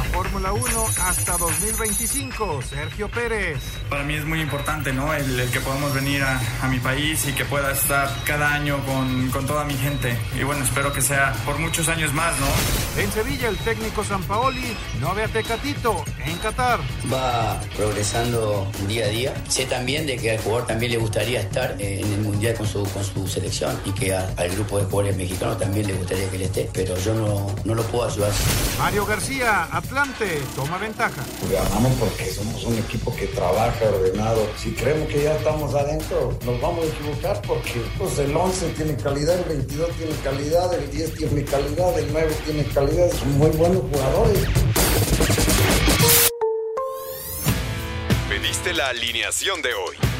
La Fórmula 1 hasta 2025. Sergio Pérez. Para mí es muy importante, ¿no? El, el que podamos venir a, a, mi país y que pueda estar cada año con, con, toda mi gente. Y bueno, espero que sea por muchos años más, ¿no? En Sevilla, el técnico Sampaoli no ve a Tecatito en Qatar. Va progresando día a día. Sé también de que al jugador también le gustaría estar en el Mundial con su, con su selección y que a, al grupo de jugadores mexicanos también le gustaría que él esté, pero yo no, no lo puedo ayudar. Mario García, Atlante, toma ventaja. Ganamos porque somos un equipo que trabaja ordenado. Si creemos que ya estamos adentro, nos vamos a equivocar porque pues, el 11 tiene calidad, el 22 tiene calidad, el 10 tiene calidad, el 9 tiene calidad. Son muy buenos jugadores. Pediste la alineación de hoy.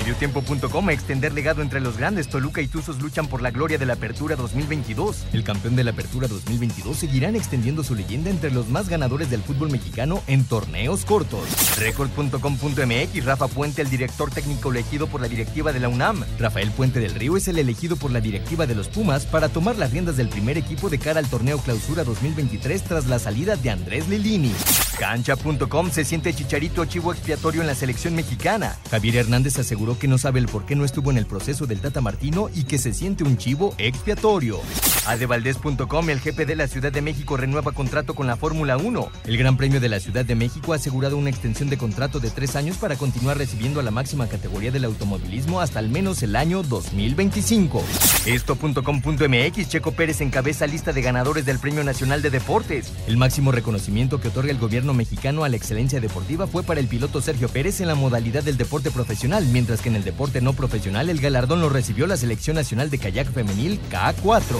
Mediotiempo.com extender legado entre los grandes. Toluca y Tuzos luchan por la gloria de la Apertura 2022. El campeón de la Apertura 2022 seguirán extendiendo su leyenda entre los más ganadores del fútbol mexicano en torneos cortos. Record.com.mx Rafa Puente, el director técnico elegido por la directiva de la UNAM. Rafael Puente del Río es el elegido por la directiva de los Pumas para tomar las riendas del primer equipo de cara al torneo Clausura 2023 tras la salida de Andrés Lilini. Cancha.com se siente chicharito chivo expiatorio en la selección mexicana. Javier Hernández aseguró que no sabe el por qué no estuvo en el proceso del Tata Martino y que se siente un chivo expiatorio. Adevaldez.com, el jefe de la Ciudad de México renueva contrato con la Fórmula 1. El Gran Premio de la Ciudad de México ha asegurado una extensión de contrato de tres años para continuar recibiendo a la máxima categoría del automovilismo hasta al menos el año 2025. Esto.com.mx, Checo Pérez encabeza lista de ganadores del Premio Nacional de Deportes. El máximo reconocimiento que otorga el gobierno mexicano a la excelencia deportiva fue para el piloto Sergio Pérez en la modalidad del deporte profesional, mientras que en el deporte no profesional el galardón lo recibió la Selección Nacional de Kayak Femenil K4.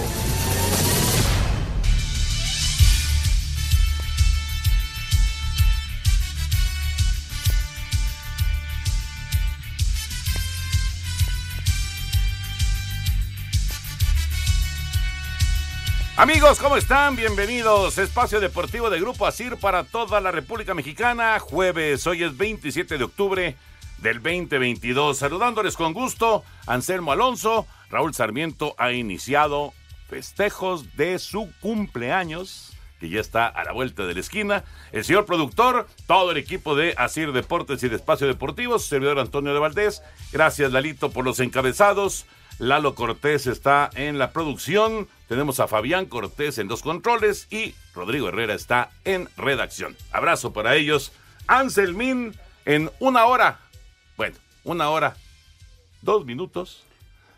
Amigos, ¿cómo están? Bienvenidos. Espacio Deportivo de Grupo Asir para toda la República Mexicana. Jueves, hoy es 27 de octubre del 2022. Saludándoles con gusto, Anselmo Alonso. Raúl Sarmiento ha iniciado festejos de su cumpleaños, que ya está a la vuelta de la esquina. El señor productor, todo el equipo de Asir Deportes y de Espacio Deportivo, servidor Antonio de Valdés. Gracias, Lalito, por los encabezados. Lalo Cortés está en la producción. Tenemos a Fabián Cortés en los controles y Rodrigo Herrera está en redacción. Abrazo para ellos. Anselmín en una hora. Bueno, una hora, dos minutos.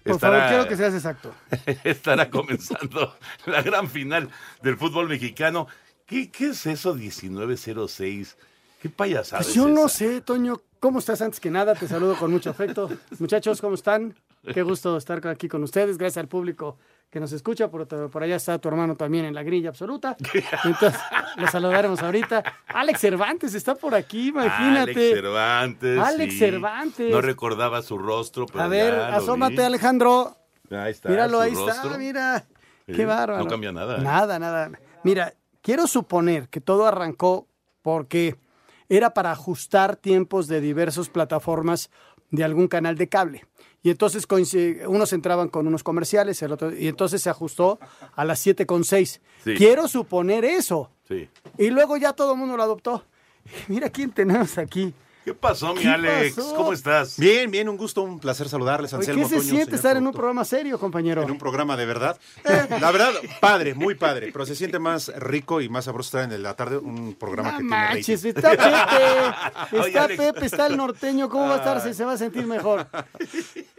Por estará, favor, quiero que seas exacto. estará comenzando la gran final del fútbol mexicano. ¿Qué, qué es eso 1906? ¿Qué payasada pues yo es no esa? sé, Toño. ¿Cómo estás antes que nada? Te saludo con mucho afecto. Muchachos, ¿cómo están? Qué gusto estar aquí con ustedes. Gracias al público que nos escucha. Por, por allá está tu hermano también en la grilla absoluta. Entonces, lo saludaremos ahorita. Alex Cervantes está por aquí, imagínate. Alex Cervantes. Alex sí. Cervantes. No recordaba su rostro, pero A ver, ya lo asómate, vi. Alejandro. Ahí está. Míralo, ahí rostro. está, mira. Sí, Qué bárbaro. No cambia nada. ¿eh? Nada, nada. Mira, quiero suponer que todo arrancó porque era para ajustar tiempos de diversas plataformas de algún canal de cable. Y entonces unos entraban con unos comerciales, el otro, y entonces se ajustó a las 7 con 6. Sí. Quiero suponer eso. Sí. Y luego ya todo el mundo lo adoptó. Mira quién tenemos aquí. ¿Qué pasó, mi ¿Qué Alex? pasó? ¿Cómo estás? Bien, bien, un gusto, un placer saludarles, Oye, Anselmo ¿Qué se Toño, siente estar en un programa serio, compañero? En un programa de verdad. Eh, la verdad, padre, muy padre, pero se siente más rico y más sabroso estar en la tarde un programa No que manches, tiene está Pepe, está. Pepe, está el norteño, ¿cómo va a estar? Se va a sentir mejor.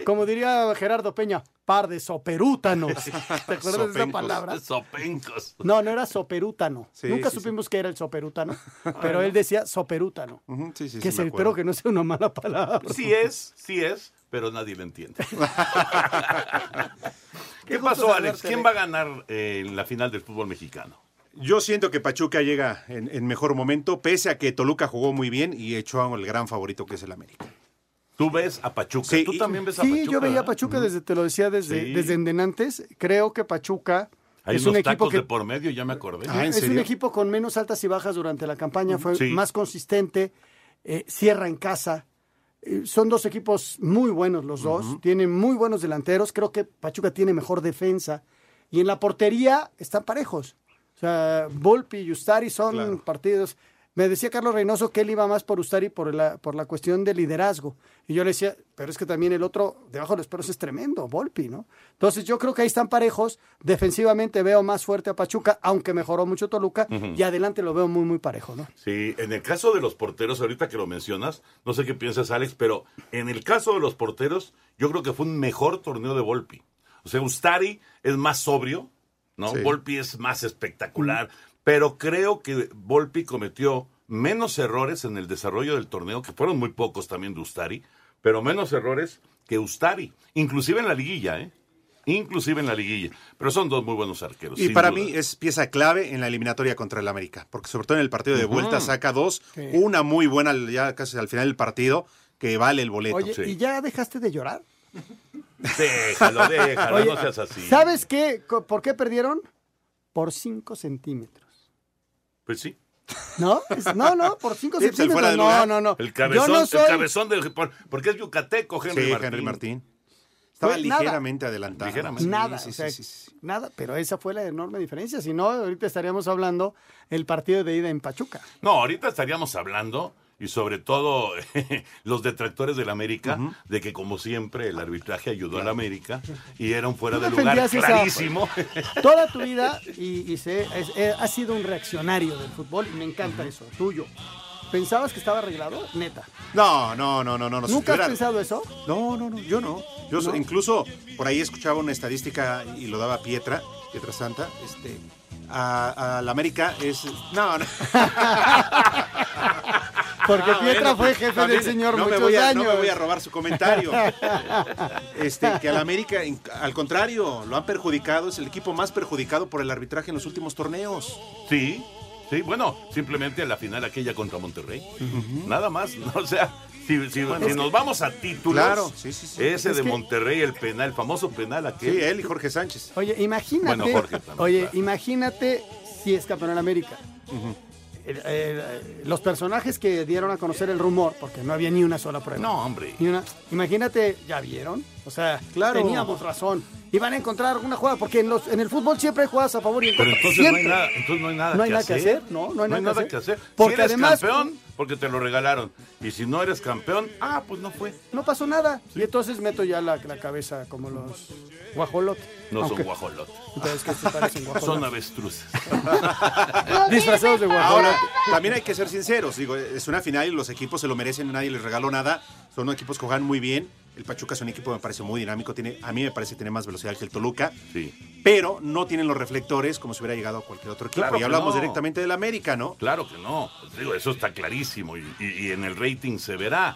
Como diría Gerardo Peña, par de soperútanos. ¿Te acuerdas de esa palabra? Sopencos. No, no era soperútano. Sí, Nunca sí, supimos que era el soperútano, pero él decía soperútano. Sí, sí, que sí, se, me espero que no sea una mala palabra. Sí es, sí es, pero nadie lo entiende. ¿Qué, pasó, Alex? ¿Quién va a ganar eh, en la final del fútbol mexicano? Yo siento que Pachuca llega en, en mejor momento, pese a que Toluca jugó muy bien y echó al gran favorito que es el América. Tú ves a Pachuca. Sí, Tú también ves a Sí, Pachuca. yo veía a. Pachuca desde, te lo decía desde, Sí. desde endenantes. Creo que Pachuca Hay es un unos equipo tacos que de por medio, ya me acordé. Ah, ¿en es un equipo con menos altas y bajas durante la campaña, fue Sí. más consistente, eh, cierra en casa. Eh, son dos equipos muy buenos los dos, tienen muy buenos delanteros, creo que Pachuca tiene mejor defensa y en la portería están parejos. O sea, Volpi y Ustari son Claro. partidos. Me decía Carlos Reynoso que él iba más por Ustari por la, por la cuestión de liderazgo. Y yo le decía, pero es que también el otro debajo de los perros es tremendo, Volpi, ¿no? Entonces yo creo que ahí están parejos. Defensivamente veo más fuerte a Pachuca, aunque mejoró mucho Toluca. Y adelante lo veo muy, muy parejo, ¿no? Sí, en el caso de los porteros, ahorita que lo mencionas, no sé qué piensas, Alex, pero en el caso de los porteros, yo creo que fue un mejor torneo de Volpi. O sea, Ustari es más sobrio, ¿no? Sí. Volpi es más espectacular, pero creo que Volpi cometió menos errores en el desarrollo del torneo, que fueron muy pocos también de Ustari, pero menos errores que Ustari, inclusive en la liguilla, ¿eh? Inclusive en la liguilla. Pero son dos muy buenos arqueros. Y para duda. mí es pieza clave en la eliminatoria contra el América, porque sobre todo en el partido de vuelta saca dos, Sí. una muy buena ya casi al final del partido, que vale el boleto. Oye, sí. ¿y ya dejaste de llorar? Déjalo, déjalo, Oye, no seas así. ¿Sabes qué? ¿Por qué perdieron? Por 5 centímetros. Pues sí. ¿No? No, no, por 5 Sí, pues, centímetros. de no, no, no. El cabezón, Yo no soy- el cabezón del por- porque es yucateco, Henry sí, Martín. Henry Martín. Estaba Pues, nada. ligeramente adelantado. Ligeramente. Nada, sí, o sea, sí, sí, sí. nada, pero esa fue la enorme diferencia. Si no, ahorita estaríamos hablando el partido de ida en Pachuca. No, ahorita estaríamos hablando, y sobre todo los detractores del América, de que como siempre el arbitraje ayudó al América y era un fuera de lugar defendías esa- clarísimo. Toda tu vida y, y sé, es- eh, has sido un reaccionario del fútbol y me encanta eso, tuyo. ¿Pensabas que estaba arreglado? Neta. No, no, no, no, no. ¿Nunca has pensado eso? No, no, no, yo no. Yo so- ¿No? incluso por ahí escuchaba una estadística y lo daba Pietra, Pietra Santa, este, a, a la América es, no, no. Porque Ah, Pietra bueno, fue jefe también del señor no me muchos voy a, años. No me voy a robar su comentario. Este, que al América, al contrario, lo han perjudicado, es el equipo más perjudicado por el arbitraje en los últimos torneos. Sí, sí, bueno, simplemente la final aquella contra Monterrey. Nada más, ¿no? o sea, si, si- si nos vamos a títulos, Claro, sí, sí, sí. ese Es de que- Monterrey, el penal, el famoso penal aquel. Sí, él y Jorge Sánchez. Oye, imagínate. Bueno, Jorge también, oye, claro. imagínate si es campeón en América. El- el- los personajes que dieron a conocer el rumor, porque no había ni una sola prueba. No, hombre. Ni una. Imagínate, ¿ya vieron? O sea, Claro. teníamos razón. Y van a encontrar una jugada, porque en, los, en el fútbol siempre hay jugadas a favor y en Pero contra. entonces no hay, nada, entonces no hay nada, No hay que, nada que hacer. hacer, no, no hay nada que hacer. Porque Porque si eres además- campeón, porque te lo regalaron. Y si no eres campeón, ah, pues no fue. No pasó nada. Y entonces meto ya la, la cabeza como los guajolotes. No Aunque- son guajolotes. Entonces, ¿qué se parecen guajolotes? Son avestruces. Disfrazados de guajolote. Ahora, también hay que ser sinceros. Digo, es una final y los equipos se lo merecen, nadie les regaló nada. Son equipos que juegan muy bien. El Pachuca es un equipo, me parece muy dinámico. Tiene, a mí me parece que tiene más velocidad que el Toluca. Sí, Pero no tienen los reflectores como si hubiera llegado a cualquier otro equipo. Claro y que hablamos no. directamente del América, ¿no? claro que no. Pues digo, eso está clarísimo. Y, y- y en el rating se verá.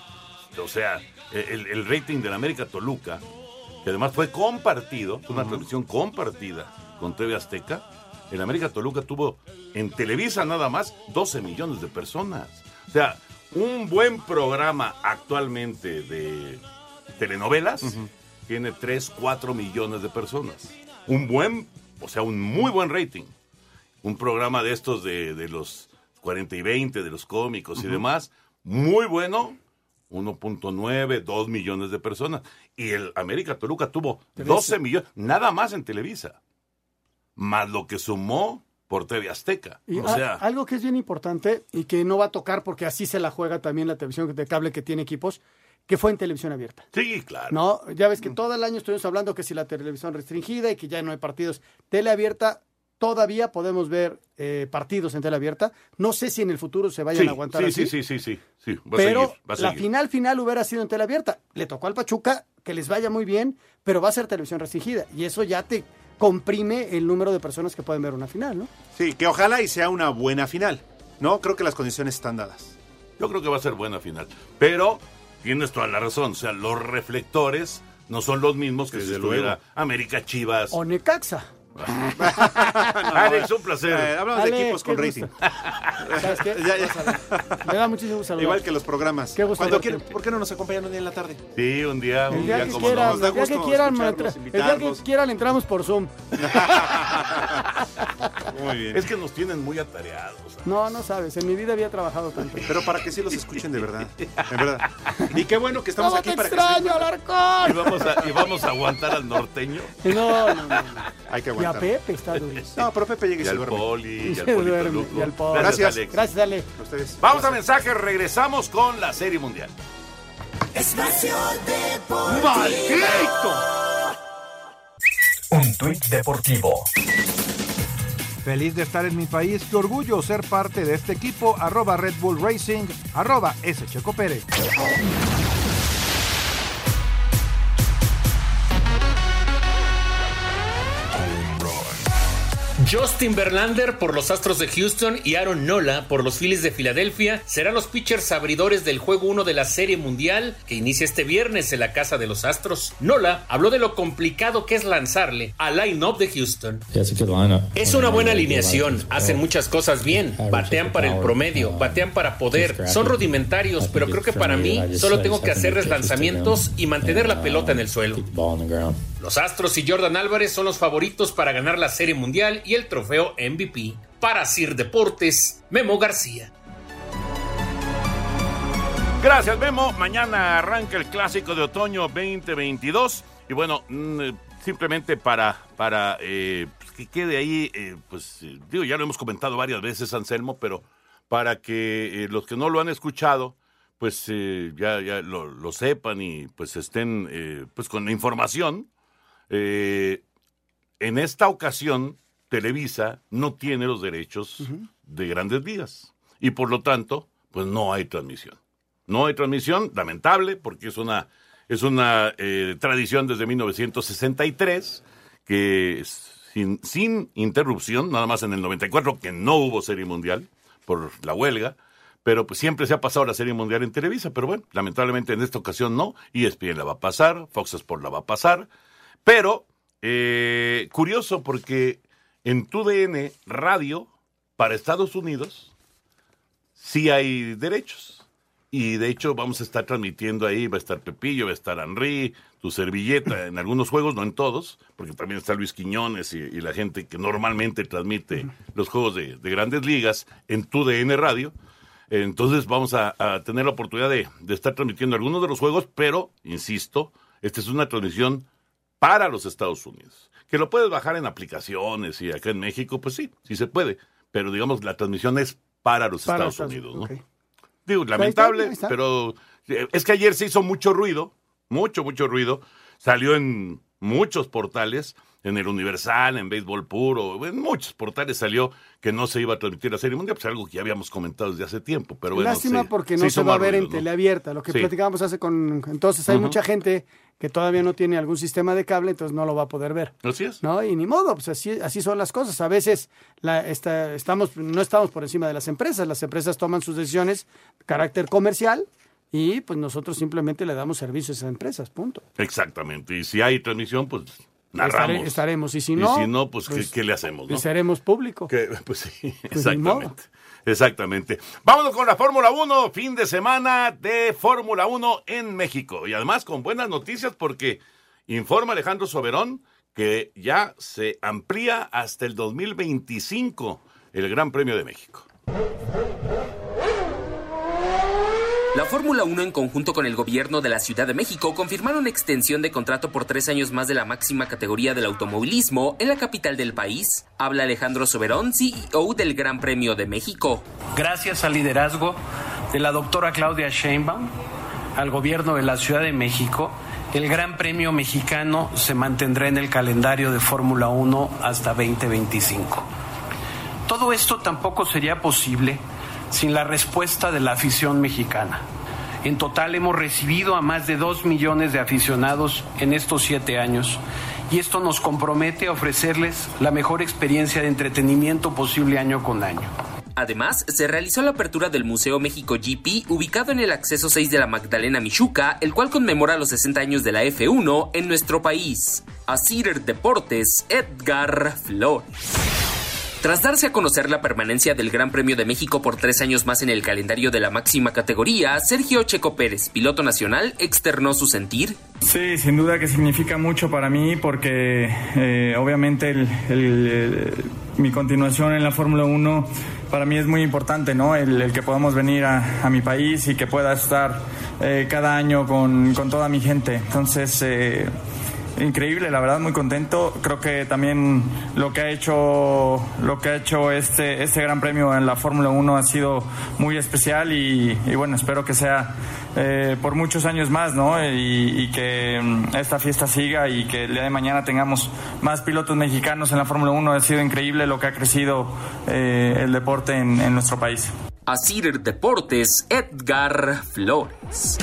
O sea, el, el rating del América Toluca, que además fue compartido, fue una transmisión compartida con TV Azteca. El América Toluca tuvo en Televisa nada más 12 millones de personas. O sea, un buen programa actualmente de telenovelas tiene 3, 4 millones de personas. Un buen, o sea, un muy buen rating. Un programa de estos de, de los 40 y 20, de los cómicos y demás, muy bueno, 1.9, 2 millones de personas. Y el América Toluca tuvo 12 millones, nada más en Televisa. Más lo que sumó por TV Azteca. Y o a- sea, algo que es bien importante y que no va a tocar porque así se la juega también la televisión de cable que tiene equipos, que fue en televisión abierta. sí, claro. No, ya ves que todo el año estuvimos hablando que si la televisión restringida y que ya no hay partidos. Tele abierta, todavía podemos ver eh, partidos en tele abierta. No sé si en el futuro se vayan sí, a aguantar sí, así. sí, sí, sí, sí, sí, va a pero seguir, va a la seguir. final final hubiera sido en tele abierta. Le tocó al Pachuca que les vaya muy bien, pero va a ser televisión restringida. Y eso ya te comprime el número de personas que pueden ver una final, ¿no? Sí, que ojalá y sea una buena final. No, creo que las condiciones están dadas. Yo creo que va a ser buena final. Pero tienes toda la razón. O sea, los reflectores no son los mismos que si Desde estuviera luego. América Chivas. O Necaxa. Alex, un placer. Eh, hablamos de equipos con gusto. rating. ¿Sabes qué? Ya, ya. Vamos. Me da muchísimo gusto. Igual que los programas. Qué gusto Cuando quieren, ¿Por qué no nos acompañan un día en la tarde? Sí, un día, un El día día, que como quieran, no. Nos da el día que quieran, el día que quieran entramos por Zoom. Muy bien. Es que nos tienen muy atareados. No, no sabes, en mi vida había trabajado tanto. Pero para que sí los escuchen de verdad. En verdad. Y qué bueno que estamos ¿Cómo aquí te para que extraño, se... Y Alarcón? vamos, a, y vamos a aguantar al norteño No, no, no. Hay que Y a. Pepe está durísimo. No, pero Pepe llega y y se al duerme. poli y Se al polito duerme, Luco. y al poli. Gracias. Alex. Gracias, Ale. Ustedes. Vamos a mensaje, regresamos con la Serie Mundial. Un tuit deportivo. Feliz de estar en mi país, qué orgullo ser parte de este equipo, arroba Red Bull Racing, arroba S. Checo Pérez. Justin Verlander por los Astros de Houston y Aaron Nola por los Phillies de Filadelfia serán los pitchers abridores del juego 1 de la Serie Mundial que inicia este viernes en la casa de los Astros. Nola habló de lo complicado que es lanzarle al line-up de Houston. Es una buena alineación, hacen muchas cosas bien, batean para el promedio, batean para poder, son rudimentarios, pero creo que para mí solo tengo que hacerles lanzamientos y mantener la pelota en el suelo. Los Astros y Jordan Álvarez son los favoritos para ganar la Serie Mundial y el trofeo MVP. Para Sir Deportes, Memo García. Gracias, Memo. Mañana arranca el clásico de otoño 2022. Y bueno, mm, simplemente para, para eh, pues, que quede ahí, eh, pues eh, digo, ya lo hemos comentado varias veces, Anselmo, pero para que los que no lo han escuchado, pues ya, ya lo, lo sepan y pues estén pues con la información. Eh, en esta ocasión, Televisa no tiene los derechos de grandes ligas y por lo tanto, pues no hay transmisión. No hay transmisión, lamentable, porque es una, es una eh, tradición desde 1963 que sin, sin interrupción, nada más en el 94 que no hubo serie mundial por la huelga, pero pues siempre se ha pasado la serie mundial en Televisa, pero bueno, lamentablemente en esta ocasión no, ESPN la va a pasar, Fox Sports la va a pasar, pero eh, curioso porque en TUDN Radio para Estados Unidos sí hay derechos. Y de hecho vamos a estar transmitiendo ahí, va a estar Pepillo, va a estar Henry, tu servilleta en algunos juegos, no en todos, porque también está Luis Quiñones y, y la gente que normalmente transmite los juegos de, de grandes ligas en tu DN Radio. Entonces vamos a, a tener la oportunidad de, de estar transmitiendo algunos de los juegos, pero, insisto, esta es una transmisión para los Estados Unidos. Que lo puedes bajar en aplicaciones y acá en México, pues sí, sí se puede. Pero digamos, la transmisión es para los Para Estados Estados- Unidos, ¿no? Digo, Ahí está, lamentable, ahí está. pero eh, es que ayer se hizo mucho ruido, mucho, mucho ruido. Salió en muchos portales, en el Universal, en Béisbol Puro, en muchos portales salió que no se iba a transmitir la Serie Mundial, pues algo que ya habíamos comentado desde hace tiempo. Pero Lástima porque no se va a ver en ruido, ¿no? tele abierta, lo que Sí. platicábamos hace con... Entonces hay mucha gente que todavía no tiene algún sistema de cable, entonces no lo va a poder ver. Así es. ¿no? Y ni modo, pues así, así son las cosas. A veces la, esta- estamos, no estamos por encima de las empresas, las empresas toman sus decisiones de carácter comercial y pues nosotros simplemente le damos servicios a esas empresas, punto. Exactamente. Y si hay transmisión, pues narramos. Estare- estaremos, y si no, pues, ¿qué- pues, ¿qué, le hacemos? no? Y seremos público. Que, pues sí, Pues exactamente. Exactamente. Vámonos con la Fórmula 1, fin de semana de Fórmula 1 en México. Y además con buenas noticias porque informa Alejandro Soberón que ya se amplía hasta el 2025 el Gran Premio de México. La Fórmula 1 en conjunto con el gobierno de la Ciudad de México confirmaron extensión de contrato por tres años más de la máxima categoría del automovilismo en la capital del país. Habla Alejandro Soberón, CEO del Gran Premio de México. Gracias al liderazgo de la doctora Claudia Sheinbaum, al gobierno de la Ciudad de México, el Gran Premio Mexicano se mantendrá en el calendario de Fórmula 1 hasta 2025. Todo esto tampoco sería posible sin la respuesta de la afición mexicana. En total hemos recibido a más de dos millones de aficionados en estos siete años y esto nos compromete a ofrecerles la mejor experiencia de entretenimiento posible año con año. Además, se realizó la apertura del Museo México GP, ubicado en el acceso 6 de la Magdalena Michuca, el cual conmemora los 60 años de la F1 en nuestro país. Asir Deportes, Edgar Flores. Tras darse a conocer la permanencia del Gran Premio de México por tres años más en el calendario de la máxima categoría, Sergio Checo Pérez, piloto nacional, externó su sentir. Sí, sin duda que significa mucho para mí porque eh, obviamente mi continuación en la Fórmula 1 para mí es muy importante, ¿no? El, que podamos venir a, mi país y que pueda estar eh, cada año con, con, toda mi gente. Entonces, eh, increíble, la verdad muy contento. Creo que también lo que ha hecho lo que ha hecho este este Gran Premio en la Fórmula 1 ha sido muy especial y, y bueno, espero que sea eh, por muchos años más, ¿no? Y, y, que esta fiesta siga y que el día de mañana tengamos más pilotos mexicanos en la Fórmula 1. Ha sido increíble lo que ha crecido eh, el deporte en, en. Asir Deportes, Edgar Flores.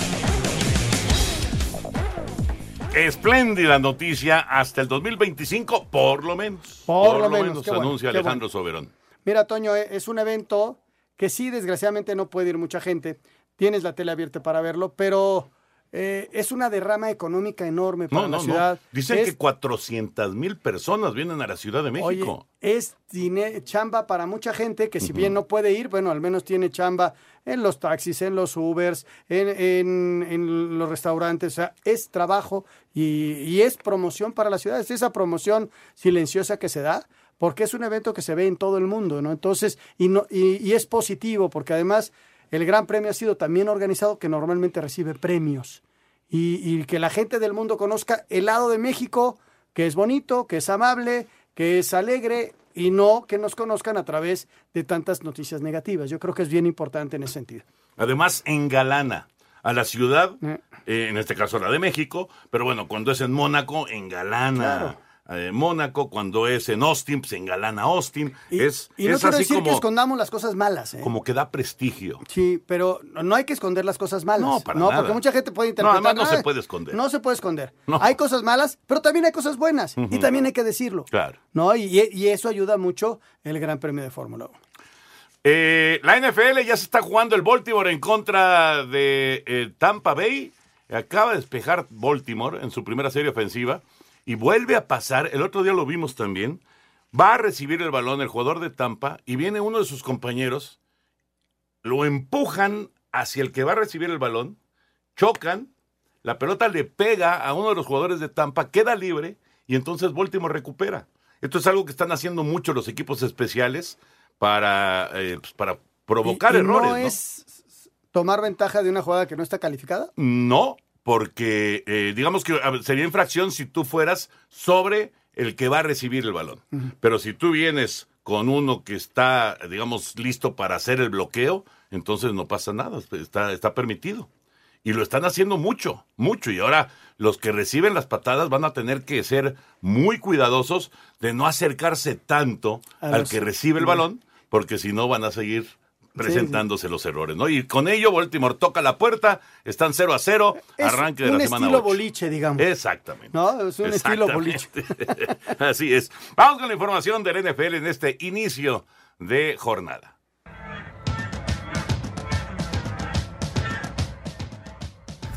Espléndida noticia hasta el 2025, por lo menos. Por, por lo, menos, menos, anuncia bueno, Alejandro bueno. Soberón. Mira, Toño, eh, es un evento que sí, desgraciadamente no puede ir mucha gente. Tienes la tele abierta para verlo, pero eh, es una derrama económica enorme para No, la no, ciudad. no. Dicen es, que 400 mil personas vienen a la Ciudad de México. Oye, es chamba para mucha gente que si bien no puede ir, bueno, al menos tiene chamba en los taxis, en los Ubers, en, en, en los restaurantes. O sea, es trabajo y, y, es promoción para la ciudad. Es esa promoción silenciosa que se da porque es un evento que se ve en todo el mundo, ¿no? Entonces, y, no, y, y es positivo porque además el Gran Premio ha sido también organizado que normalmente recibe premios. Y, y, que la gente del mundo conozca el lado de México, que es bonito, que es amable, que es alegre y no que nos conozcan a través de tantas noticias negativas. Yo creo que es bien importante en ese sentido. Además, engalana a la ciudad, eh, en este caso la de México, pero bueno, cuando es en Mónaco, engalana. Claro. Eh, Mónaco, cuando es en Austin, pues engalana Austin. Y, es, y no es quiero así decir como, que escondamos las cosas malas. ¿eh? como que da prestigio. Sí, pero no hay que esconder las cosas malas. No, para no, nada. porque mucha gente puede interpretar. No, además no se puede esconder. No se puede esconder. No. Hay cosas malas, pero también hay cosas buenas. Uh -huh. Y también hay que decirlo. Claro. ¿no? Y, y eso ayuda mucho el Gran Premio de Fórmula 1. Eh, la NFL ya se está jugando el Baltimore en contra de eh, Tampa Bay. Acaba de despejar Baltimore en su primera serie ofensiva y vuelve a pasar. El otro día lo vimos también. Va a recibir el balón el jugador de Tampa y viene uno de sus compañeros. Lo empujan hacia el que va a recibir el balón. Chocan. La pelota le pega a uno de los jugadores de Tampa, queda libre y entonces Baltimore recupera. Esto es algo que están haciendo mucho los equipos especiales para, eh, pues para provocar ¿Y, y errores. No es tomar ventaja de una jugada que no está calificada? No, porque eh, digamos que sería infracción si tú fueras sobre el que va a recibir el balón. Uh -huh. Pero si tú vienes con uno que está, digamos, listo para hacer el bloqueo, entonces no pasa nada, está, está permitido. Y lo están haciendo mucho, mucho. Y ahora los que reciben las patadas van a tener que ser muy cuidadosos de no acercarse tanto a al los... que recibe el balón, porque si no van a seguir presentándose sí, sí. los errores, ¿no? Y con ello Baltimore toca la puerta, están 0 a 0, es arranque de la semana estilo 8. boliche, digamos. Exactamente. No, es un estilo boliche. Así es. Vamos con la información del NFL en este inicio de jornada.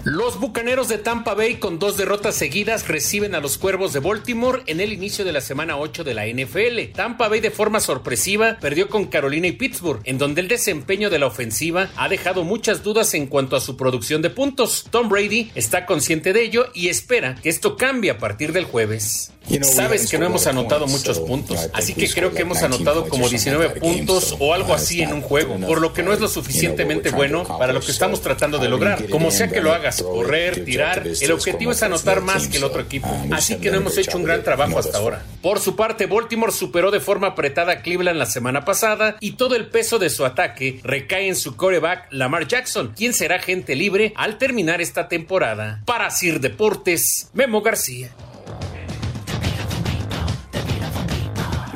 Los Bucaneros de Tampa Bay con dos derrotas seguidas reciben a los Cuervos de Baltimore en el inicio de la semana 8 de la NFL. Tampa Bay de forma sorpresiva perdió con Carolina y Pittsburgh, en donde el desempeño de la ofensiva ha dejado muchas dudas en cuanto a su producción de puntos. Tom Brady está consciente de ello y espera que esto cambie a partir del jueves. Sabes que no hemos anotado muchos puntos, así que creo que hemos anotado como 19 puntos o algo así en un juego, por lo que no es lo suficientemente bueno para lo que estamos tratando de lograr. Como sea que lo hagas, correr, tirar, el objetivo es anotar más que el otro equipo, así que no hemos hecho un gran trabajo hasta ahora. Por su parte, Baltimore superó de forma apretada a Cleveland la semana pasada y todo el peso de su ataque recae en su coreback Lamar Jackson, quien será gente libre al terminar esta temporada. Para Sir Deportes, Memo García.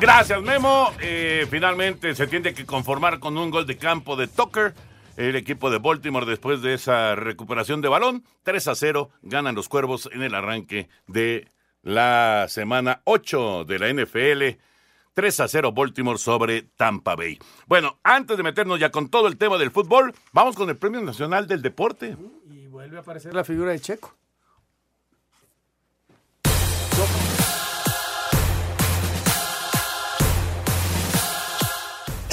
Gracias, Memo. Eh, finalmente se tiene que conformar con un gol de campo de Tucker. El equipo de Baltimore, después de esa recuperación de balón, 3 a 0, ganan los cuervos en el arranque de la semana 8 de la NFL. 3 a 0 Baltimore sobre Tampa Bay. Bueno, antes de meternos ya con todo el tema del fútbol, vamos con el Premio Nacional del Deporte. Y vuelve a aparecer la figura de Checo.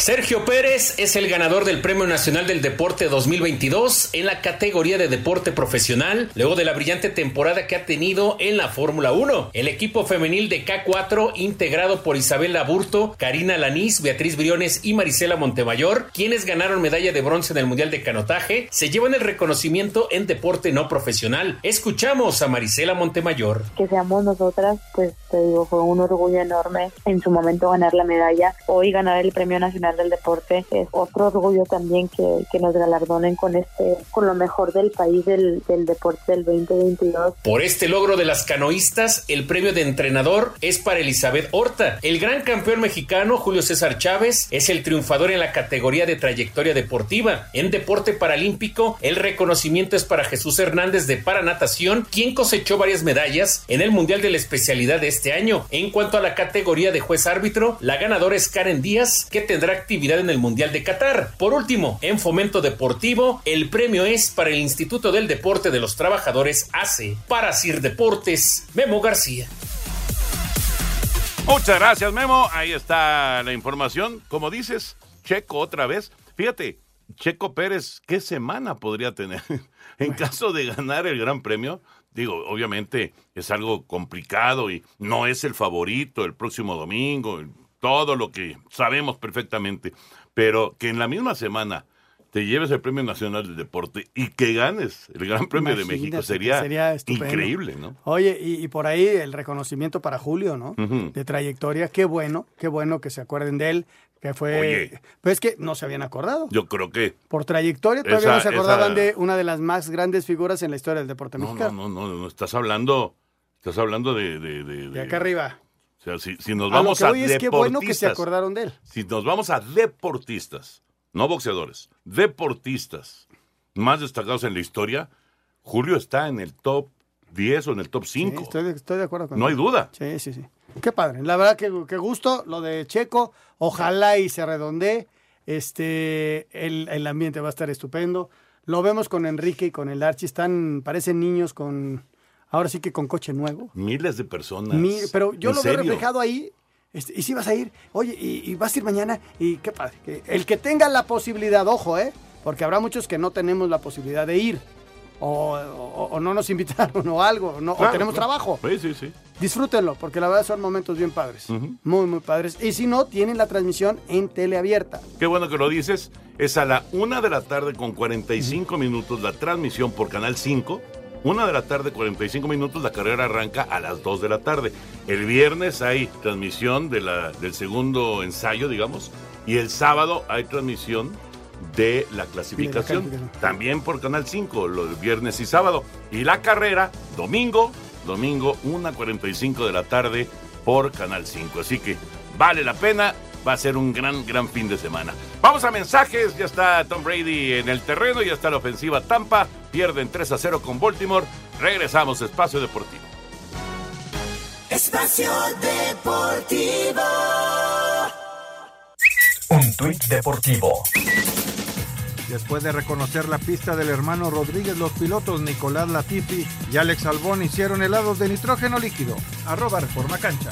Sergio Pérez es el ganador del Premio Nacional del Deporte 2022 en la categoría de deporte profesional, luego de la brillante temporada que ha tenido en la Fórmula 1. El equipo femenil de K4, integrado por Isabel Laburto, Karina Lanís, Beatriz Briones y Marisela Montemayor, quienes ganaron medalla de bronce en el Mundial de Canotaje, se llevan el reconocimiento en deporte no profesional. Escuchamos a Marisela Montemayor. Que seamos nosotras, pues te digo, fue un orgullo enorme en su momento ganar la medalla, hoy ganar el Premio Nacional del Deporte es otro orgullo también que, nos galardonen con este con lo mejor del país del, del deporte del 2022. Por este logro de las canoístas, el premio de entrenador es para Elizabeth Horta. El gran campeón mexicano Julio César Chávez es el triunfador en la categoría de trayectoria deportiva. En deporte paralímpico, el reconocimiento es para Jesús Hernández de Paranatación, quien cosechó varias medallas en el Mundial de la especialidad de este año. En cuanto a la categoría de juez árbitro, la ganadora es Karen Díaz, que tendrá actividad en el Mundial de Qatar. Por último, en fomento deportivo, el premio es para el Instituto del Deporte de los Trabajadores ACE. Para Sir Deportes, Memo García. Muchas gracias, Memo. Ahí está la información. Como dices, Checo otra vez. Fíjate, Checo Pérez, ¿qué semana podría tener? en caso de ganar el Gran Premio, digo, obviamente es algo complicado y no es el favorito el próximo domingo, todo lo que sabemos perfectamente, pero que en la misma semana te lleves el Premio Nacional del Deporte y que ganes el Gran Premio de México sería, increíble, ¿no? Oye, y, y por ahí el reconocimiento para Julio, ¿no? De trayectoria, qué bueno, qué bueno que se acuerden de él, que fue... Oye. Pues es que no se habían acordado. Yo creo que Por trayectoria todavía Esa- no se acordaban esa- de una de las más grandes figuras en la historia del deporte no, no, mexicano. no, no, no, estás hablando, estás hablando de, de, de- De de- acá arriba. Sea, si, si nos A lo vamos que a, voy es que bueno que se deportistas, acordaron de él. Si nos vamos a deportistas, no boxeadores, deportistas más destacados en la historia, Julio está en el top 10 o en el top 5. Sí, estoy, de, estoy de acuerdo con No hay duda. Sí, sí, sí. Qué padre. La verdad que, que gusto lo de Checo. Ojalá y se redondee. Este, el, el ambiente va a estar estupendo. Lo vemos con Enrique y con el Archie. Están, parecen niños con, ahora sí que con coche nuevo. Miles de personas. Mi- pero yo ¿En lo veo serio? reflejado ahí. Este, y si vas a ir, oye, y, y vas a ir mañana, y qué padre. que el que tenga la posibilidad, ojo, ¿eh? Porque habrá muchos que no tenemos la posibilidad de ir. O, o- o no nos invitaron o algo, o no- o tenemos claro. trabajo. Sí, sí, sí. Disfrútenlo, porque la verdad son momentos bien padres. Muy, muy padres. Y si no, tienen la transmisión en teleabierta. Qué bueno que lo dices. Es a la una de la tarde con 45 minutos la transmisión por Canal 5. Una de la tarde, 45 minutos, la carrera arranca a las 2 de la tarde. El viernes hay transmisión de la, del segundo ensayo, digamos, y el sábado hay transmisión de la clasificación, también por Canal 5, los viernes y sábado. Y la carrera, domingo, domingo, 1.45 de la tarde por Canal 5. Así que vale la pena, va a ser un gran, gran fin de semana. Vamos a mensajes, ya está Tom Brady en el terreno, ya está la ofensiva Tampa, pierden 3 a 0 con Baltimore. Regresamos, Espacio Deportivo. Espacio Deportivo. Un tuit deportivo. Después de reconocer la pista del hermano Rodríguez, los pilotos Nicolás Latifi y Alex Albón hicieron helados de nitrógeno líquido. Arroba Reforma Cancha.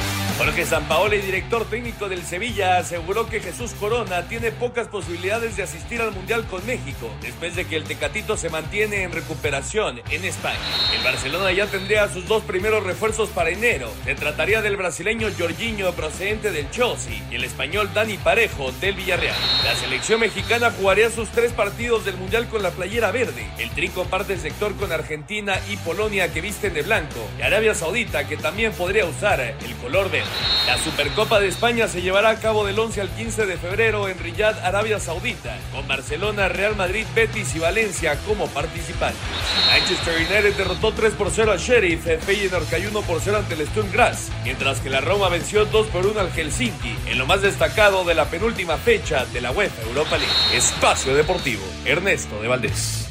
Jorge Sampaoli, director técnico del Sevilla, aseguró que Jesús Corona tiene pocas posibilidades de asistir al Mundial con México, después de que el Tecatito se mantiene en recuperación en España. El Barcelona ya tendría sus dos primeros refuerzos para enero. Se trataría del brasileño Jorginho procedente del Chelsea y el español Dani Parejo del Villarreal. La selección mexicana jugaría sus tres partidos del Mundial con la playera verde. El tri comparte el sector con Argentina y Polonia que visten de blanco y Arabia Saudita que también podría usar el color verde. La Supercopa de España se llevará a cabo del 11 al 15 de febrero en Riyadh, Arabia Saudita, con Barcelona, Real Madrid, Betis y Valencia como participantes. Manchester United derrotó 3 por 0 al Sheriff, Feyenoord cayó 1 por 0 ante el Sturm Graz, mientras que la Roma venció 2 por 1 al Helsinki, en lo más destacado de la penúltima fecha de la UEFA Europa League. Espacio Deportivo, Ernesto de Valdés.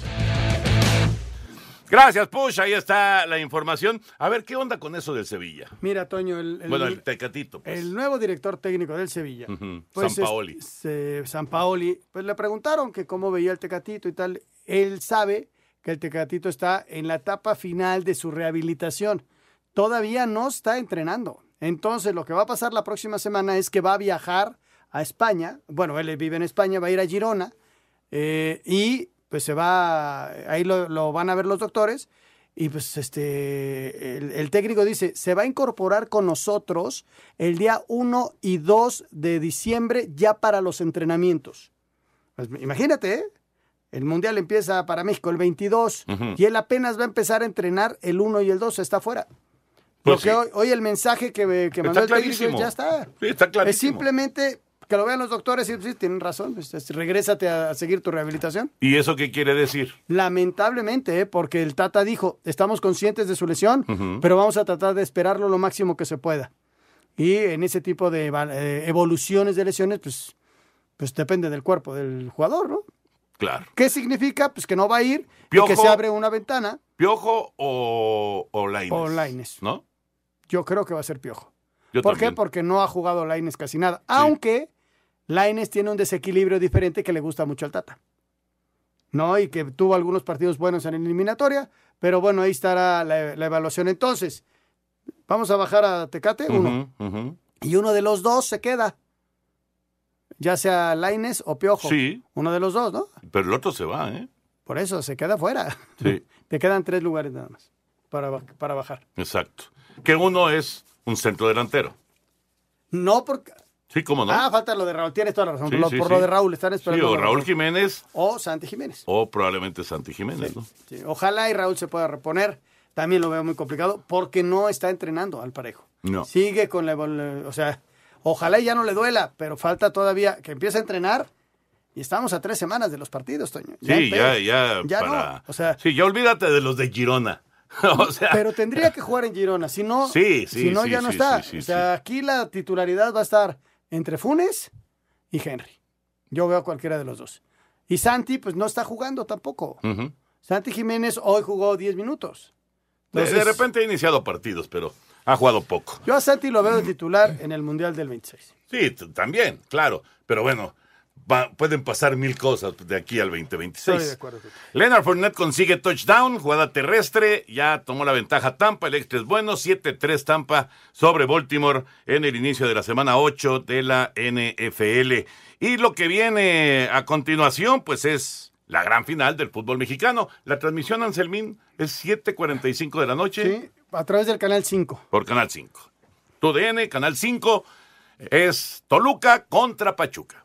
Gracias, Push. Ahí está la información. A ver, ¿qué onda con eso del Sevilla? Mira, Toño, el, el- bueno, el Tecatito. pues. el nuevo director técnico del Sevilla, Ujú, pues, Sampaoli. es- se- Sampaoli, pues le preguntaron que cómo veía el Tecatito y tal. Él sabe que el Tecatito está en la etapa final de su rehabilitación. Todavía no está entrenando. Entonces, lo que va a pasar la próxima semana es que va a viajar a España. Bueno, él vive en España, va a ir a Girona eh, y pues se va, ahí lo, lo van a ver los doctores y pues este, el, el técnico dice, se va a incorporar con nosotros el día 1 y 2 de diciembre ya para los entrenamientos. Pues, imagínate, ¿eh? el Mundial empieza para México el 22 Ujú. y él apenas va a empezar a entrenar el 1 y el 2, está fuera. Pues Lo que sí. hoy, hoy el mensaje que, que mandó el técnico ya está. Sí, está Es clarísimo. simplemente que lo vean los doctores y sí, tienen razón, pues, es- regrésate a, a seguir tu rehabilitación. ¿Y eso qué quiere decir? Lamentablemente, ¿eh? porque el Tata dijo, estamos conscientes de su lesión, pero vamos a tratar de esperarlo lo máximo que se pueda. Y en ese tipo de eh, evoluciones de lesiones, pues, pues depende del cuerpo del jugador, ¿no? Claro. ¿Qué significa? Pues que no va a ir, y Piojo. que se abre una ventana ¿Piojo o, o Lainez? o Laines. ¿No? Yo creo que va a ser Piojo. Yo ¿Por también. qué? Porque no ha jugado Laines casi nada. Aunque Laines tiene un desequilibrio diferente que le gusta mucho al Tata. ¿No? Y que tuvo algunos partidos buenos en eliminatoria. Pero bueno, ahí estará la, la evaluación. Entonces, vamos a bajar a Tecate, uno. Y uno de los dos se queda. Ya sea Laines o Piojo. Sí. Uno de los dos, ¿no? Pero el otro se va, ¿eh? Por eso se queda fuera. Sí, Te quedan tres lugares nada más para, para bajar. exacto. Que uno es un centro delantero. No porque. Sí, cómo no. Ah, falta lo de Raúl. Tienes toda la razón. Sí, Lo- sí, por sí. lo de Raúl, están esperando. o Raúl Jiménez O Santi Jiménez. o probablemente Santi Jiménez, ¿no? Sí, Ojalá y Raúl se pueda reponer. También lo veo muy complicado porque no está entrenando al parejo. No. Sigue con la. O sea, ojalá y ya no le duela, pero falta todavía que empiece a entrenar. Y estamos a tres semanas de los partidos, Toño. Sí, ya, ya, Ya para... no. O sea, Sí, ya olvídate de los de Girona. o sea, pero tendría que jugar en Girona. Si no, Sí, sí, si no sí, ya no está. o sea, aquí la titularidad va a estar entre Funes y Henry. Yo veo a cualquiera de los dos. Y Santi, pues no está jugando tampoco. Santi Jiménez hoy jugó 10 minutos. de, de Entonces- repente ha iniciado partidos, pero ha jugado poco. Yo a Santi lo veo de titular en el Mundial del 26. Sí, también, claro. Pero bueno, pueden pasar mil cosas de aquí al 2026. Estoy de acuerdo. Leonard Fournette consigue touchdown, jugada terrestre, ya tomó la ventaja Tampa, el extra es bueno, 7-3 Tampa sobre Baltimore en el inicio de la semana 8 de la NFL. Y lo que viene a continuación, pues es la gran final del fútbol mexicano. La transmisión, Anselmín, es 7.45 de la noche Sí, a través del Canal 5. por Canal 5. Tu DN, Canal 5, es Toluca contra Pachuca.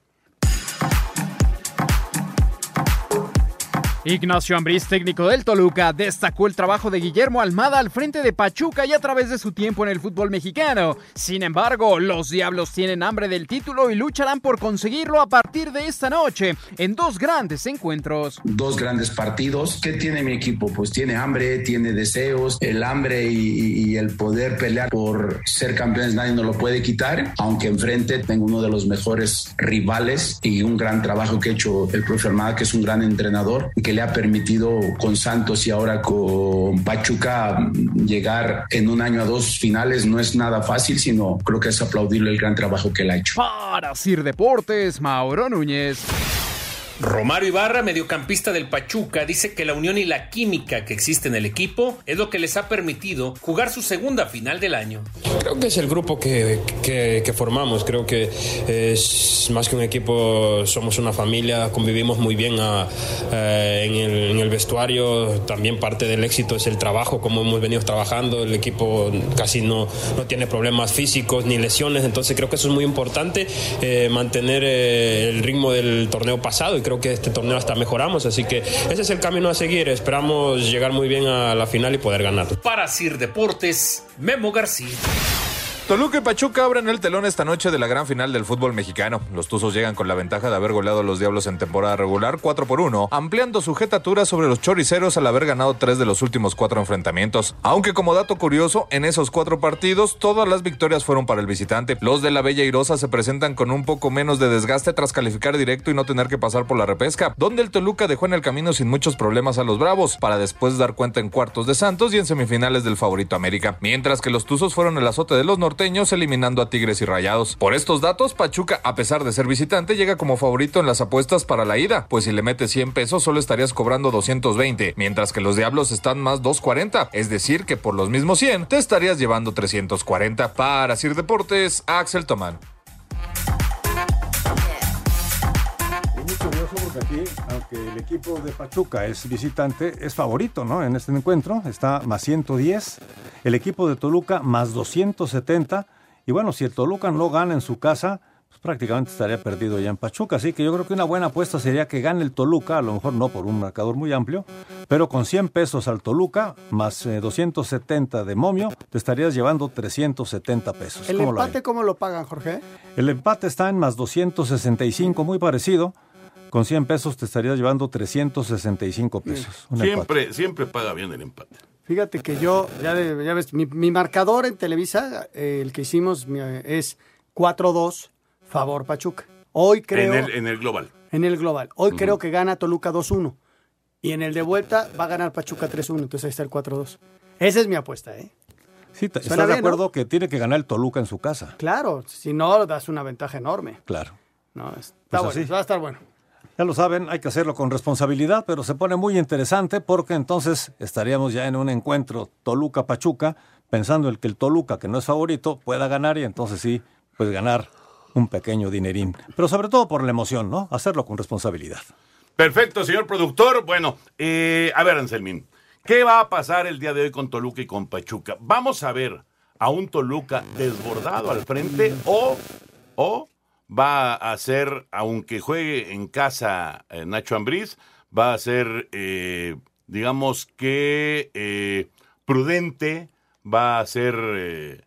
Ignacio Ambriz, técnico del Toluca, destacó el trabajo de Guillermo Almada al frente de Pachuca y a través de su tiempo en el fútbol mexicano. Sin embargo, los Diablos tienen hambre del título y lucharán por conseguirlo a partir de esta noche en dos grandes encuentros. dos grandes partidos. ¿Qué tiene mi equipo? Pues tiene hambre, tiene deseos, el hambre y, el poder pelear por ser campeones nadie nos lo puede quitar, aunque enfrente tengo uno de los mejores rivales y un gran trabajo que ha hecho el profe Armada, que es un gran entrenador y que le ha permitido con Santos y ahora con Pachuca llegar en un año a dos finales no es nada fácil, sino creo que es aplaudirle el gran trabajo que él ha hecho. Para Sir Deportes, Mauro Núñez. Romario Ibarra, mediocampista del Pachuca, dice que la unión y la química que existe en el equipo es lo que les ha permitido jugar su segunda final del año. Creo que es el grupo que, que, formamos, creo que es más que un equipo, somos una familia, convivimos muy bien a, eh, en, el, vestuario, también parte del éxito es el trabajo, como hemos venido trabajando, el equipo casi no, no tiene problemas físicos ni lesiones, entonces creo que eso es muy importante, eh, mantener eh, el ritmo del torneo pasado creo que este torneo hasta mejoramos, así que ese es el camino a seguir, esperamos llegar muy bien a la final y poder ganar. Para Sir Deportes, Memo García. Toluca y Pachuca abren el telón esta noche de la gran final del fútbol mexicano. Los Tuzos llegan con la ventaja de haber goleado a los Diablos en temporada regular 4 por 1, ampliando su jetatura sobre los choriceros al haber ganado tres de los últimos cuatro enfrentamientos. Aunque como dato curioso, en esos cuatro partidos todas las victorias fueron para el visitante. Los de la Bella Irosa se presentan con un poco menos de desgaste tras calificar directo y no tener que pasar por la repesca, donde el Toluca dejó en el camino sin muchos problemas a los Bravos, para después dar cuenta en cuartos de Santos y en semifinales del favorito América. Mientras que los Tuzos fueron el azote de los eliminando a Tigres y Rayados. Por estos datos, Pachuca, a pesar de ser visitante, llega como favorito en las apuestas para la ida, pues si le metes 100 pesos solo estarías cobrando 220, mientras que los Diablos están más 240, es decir que por los mismos 100 te estarías llevando 340. Para Sir Deportes, Axel Tomán. Aquí, aunque el equipo de Pachuca es visitante, es favorito, ¿no? En este encuentro está más 110, el equipo de Toluca más 270, y bueno, si el Toluca no gana en su casa, pues prácticamente estaría perdido ya en Pachuca, así que yo creo que una buena apuesta sería que gane el Toluca, a lo mejor no por un marcador muy amplio, pero con 100 pesos al Toluca, más eh, 270 de momio, te estarías llevando 370 pesos. ¿El ¿Cómo lo empate cómo lo pagan, Jorge? El empate está en más 265, muy parecido. Con 100 pesos te estarías llevando 365 pesos. Un empate. Siempre, siempre paga bien el empate. Fíjate que yo, ya, de- ya ves, mi, mi marcador en Televisa, eh, el que hicimos mi- es 4-2, favor Pachuca. Hoy creo, En el, en el global. en el global, hoy creo que gana Toluca 2-1. Y en el de vuelta va a ganar Pachuca 3-1, entonces ahí está el 4-2. Esa es mi apuesta, ¿eh? Sí, ¿Estás de acuerdo que tiene que ganar el Toluca en su casa? Claro, si no, das una ventaja enorme. Claro. No, está Pues bueno, así. va a estar bueno. Ya lo saben, hay que hacerlo con responsabilidad, pero se pone muy interesante porque entonces estaríamos ya en un encuentro Toluca-Pachuca, pensando en que el Toluca, que no es favorito, pueda ganar y entonces sí, pues ganar un pequeño dinerín. Pero sobre todo por la emoción, ¿no? Hacerlo con responsabilidad. Perfecto, señor productor. Bueno, eh, a ver, Anselmín, ¿qué va a pasar el día de hoy con Toluca y con Pachuca? ¿Vamos a ver a un Toluca desbordado al frente o, o va a ser, aunque juegue en casa eh, Nacho Ambriz, va a ser, eh, digamos que eh, prudente, va a ser eh,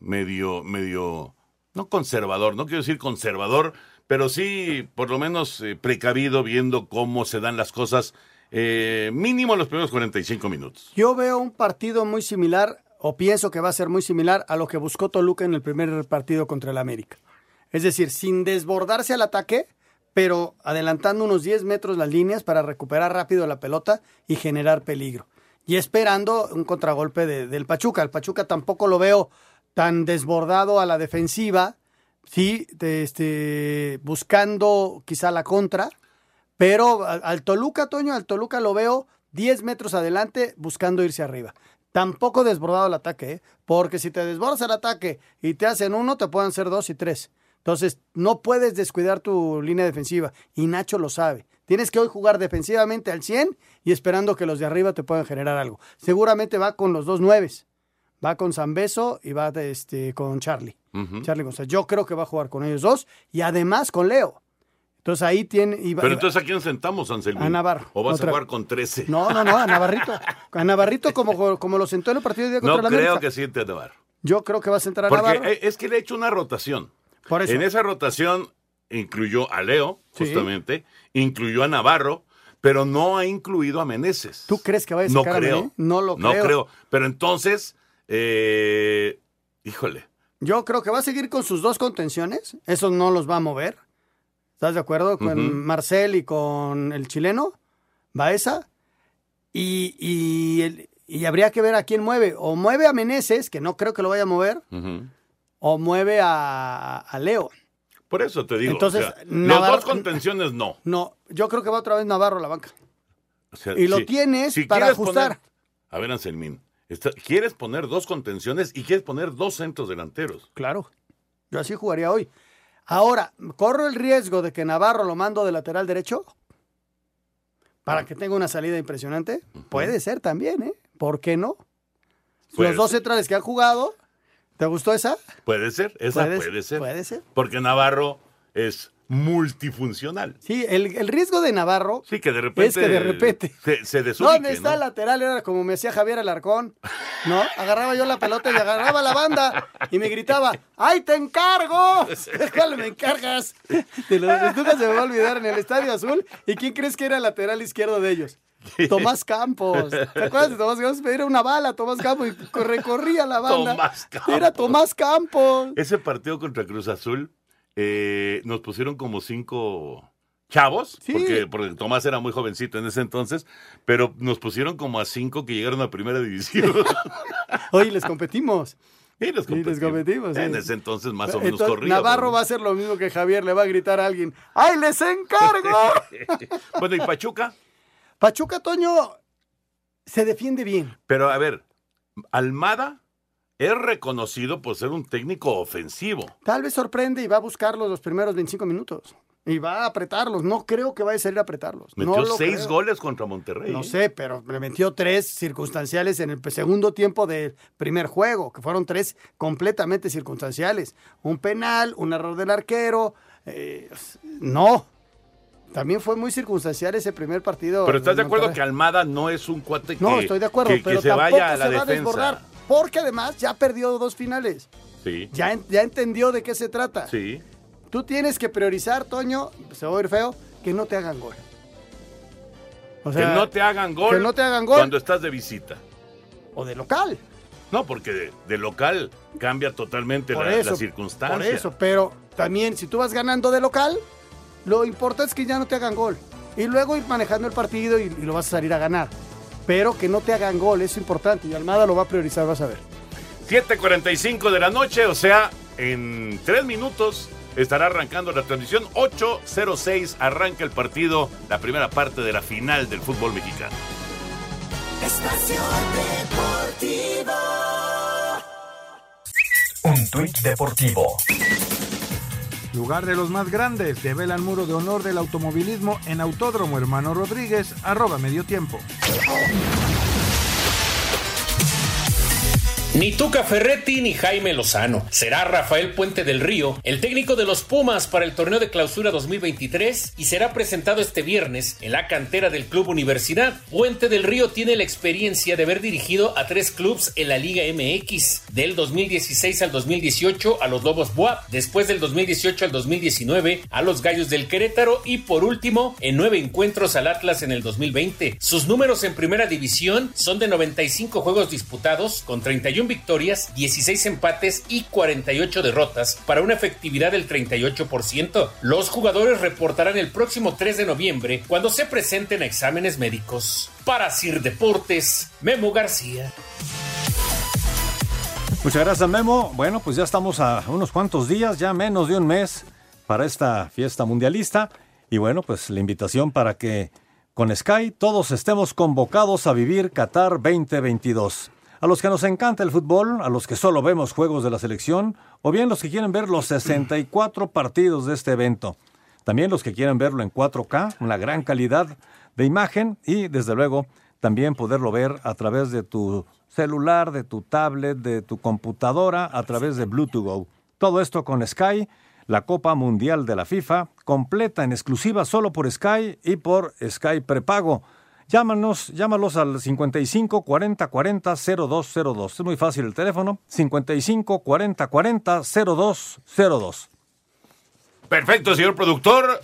medio, medio, no conservador, no quiero decir conservador, pero sí por lo menos precavido viendo cómo se dan las cosas mínimo los primeros 45 minutos. Yo veo un partido muy similar, o pienso que va a ser muy similar a lo que buscó Toluca en el primer partido contra el América. Es decir, sin desbordarse al ataque, pero adelantando unos 10 metros las líneas para recuperar rápido la pelota y generar peligro. Y esperando un contragolpe de- del Pachuca. El Pachuca tampoco lo veo tan desbordado a la defensiva, sí, este, buscando quizá la contra, pero al, Toluca, Toño, al Toluca lo veo 10 metros adelante buscando irse arriba. Tampoco desbordado el ataque, ¿eh? porque si te desbordas el ataque y te hacen uno, te pueden ser dos y tres. Entonces, no puedes descuidar tu línea defensiva y Nacho lo sabe. Tienes que hoy jugar defensivamente al 100 y esperando que los de arriba te puedan generar algo. Seguramente va con los dos nueves. Va con Zambeso y va este, con Charlie. Charlie González. Yo creo que va a jugar con ellos dos y además con Leo. Entonces ahí tiene. va- Pero entonces, ¿a quién sentamos, Anselmín? A Navarro. ¿O vas Otra- a jugar con 13? No, no, no, a Navarrito. A Navarrito como, como lo sentó en el partido de día No contra la creo América. que siente a Navarro. Yo creo que va a sentar a Porque Navarro. eh, es que le ha hecho una rotación. Por eso. En esa rotación incluyó a Leo, Sí. justamente, incluyó a Navarro, pero no ha incluido a Meneses. ¿Tú crees que vaya a No sacar a creo. No lo No creo. creo. Pero entonces, eh, híjole. Yo creo que va a seguir con sus dos contenciones. Esos no los va a mover. ¿Estás de acuerdo? Con. Marcel y con el chileno. Baeza. Y, y, y habría que ver a quién mueve. O mueve a Meneses, que no creo que lo vaya a mover, o mueve a, a Leo. Por eso te digo. Entonces, o sea, Navarro- los dos contenciones no. No, yo creo que va otra vez Navarro a la banca. O sea, Y lo si- tienes si para ajustar. poner- a ver, Anselmín, está- quieres poner dos contenciones y quieres poner dos centros delanteros. Claro. Yo así jugaría hoy. Ahora, ¿corro el riesgo de que Navarro lo mando de lateral derecho? Para que tenga una salida impresionante. Puede ser también, ¿eh? ¿Por qué no? Los dos centrales que han jugado, ¿te gustó esa? Puede ser, esa Puede puede, ser, puede ser. Porque Navarro es multifuncional. Sí, el, el riesgo de Navarro Sí, que de repente. es que de repente. Se, se desubique, ¿Dónde está ¿no? el lateral? Era como me decía Javier Alarcón, ¿no? Agarraba yo la pelota y agarraba la banda y me gritaba, ¡ay, te encargo! ¿Cuál me encargas? De los nunca se me va a olvidar en el Estadio Azul. ¿Y quién crees que era el lateral izquierdo de ellos? Tomás Campos. ¿Te acuerdas de Tomás Campos? Era una bala Tomás Campos y recorría la banda. Tomás Campos. Era Tomás Campos. Ese partido contra Cruz Azul eh, nos pusieron como cinco chavos, porque, porque Tomás era muy jovencito en ese entonces, pero nos pusieron como a cinco que llegaron a primera división. Oye, les competimos. y les competimos. sí. En ese entonces más o menos Entonces, corría. Navarro va a hacer lo mismo que Javier, le va a gritar a alguien, ¡ay, les encargo! bueno, ¿y Pachuca? Pachuca, Toño, se defiende bien. Pero a ver, Almada es reconocido por ser un técnico ofensivo. Tal vez sorprende y va a buscarlos los primeros 25 minutos. Y va a apretarlos. No creo que vaya a salir a apretarlos. Metió no seis creo. goles contra Monterrey. No ¿eh? sé, pero le metió tres circunstanciales en el segundo tiempo del primer juego, que fueron tres completamente circunstanciales. Un penal, un error del arquero. eh, no. También fue muy circunstancial ese primer partido. Pero ¿estás de acuerdo que. Almada no es un cuate que, No, estoy de acuerdo, que, que pero se tampoco vaya a se la va a desbordar. Porque además ya perdió dos finales. Sí, Ya, ya entendió de qué se trata. sí. Tú tienes que priorizar, Toño, se va a ir feo, que no te hagan gol. O sea, que no te hagan gol. que no te hagan gol. Cuando estás de visita. O de local. No, porque de, de local cambia totalmente Por la, eso, la circunstancia. Por eso, pero también si tú vas ganando de local, lo importante es que ya no te hagan gol. Y luego ir manejando el partido y, y lo vas a salir a ganar. Pero que no te hagan gol, es importante. Y Almada lo va a priorizar, vas a ver. 7.45 de la noche, o sea, en tres minutos estará arrancando la transmisión. 8.06 arranca el partido, la primera parte de la final del fútbol mexicano. Espacio Deportivo. Un tuit deportivo. Lugar de los más grandes, develan muro de honor del automovilismo en Autódromo Hermano Rodríguez, arroba medio tiempo. Ni Tuca Ferretti ni Jaime Lozano. Será Rafael Puente del Río, el técnico de los Pumas para el torneo de clausura 2023 y será presentado este viernes en la cantera del Club Universidad. Puente del Río tiene la experiencia de haber dirigido a tres clubes en la Liga MX, del 2016 al 2018 a los Lobos Buap, después del 2018 al 2019 a los Gallos del Querétaro y por último en nueve encuentros al Atlas en el 2020. Sus números en primera división son de 95 juegos disputados con 31 victorias, 16 empates y 48 derrotas para una efectividad del 38%. Los jugadores reportarán el próximo 3 de noviembre cuando se presenten a exámenes médicos. Para Sir Deportes, Memo García. Muchas gracias, Memo. Bueno, pues ya estamos a unos cuantos días, ya menos de un mes para esta fiesta mundialista. Y bueno, pues la invitación para que con Sky todos estemos convocados a vivir Qatar 2022. A los que nos encanta el fútbol, a los que solo vemos juegos de la selección, o bien los que quieren ver los 64 partidos de este evento. También los que quieren verlo en 4K, una gran calidad de imagen y desde luego también poderlo ver a través de tu celular, de tu tablet, de tu computadora, a través de Bluetooth Go. Todo esto con Sky, la Copa Mundial de la FIFA, completa en exclusiva solo por Sky y por Sky prepago. Llámanos, llámalos al 55 40 40 0202. Es muy fácil el teléfono, 55 40 40 0202. Perfecto, señor productor.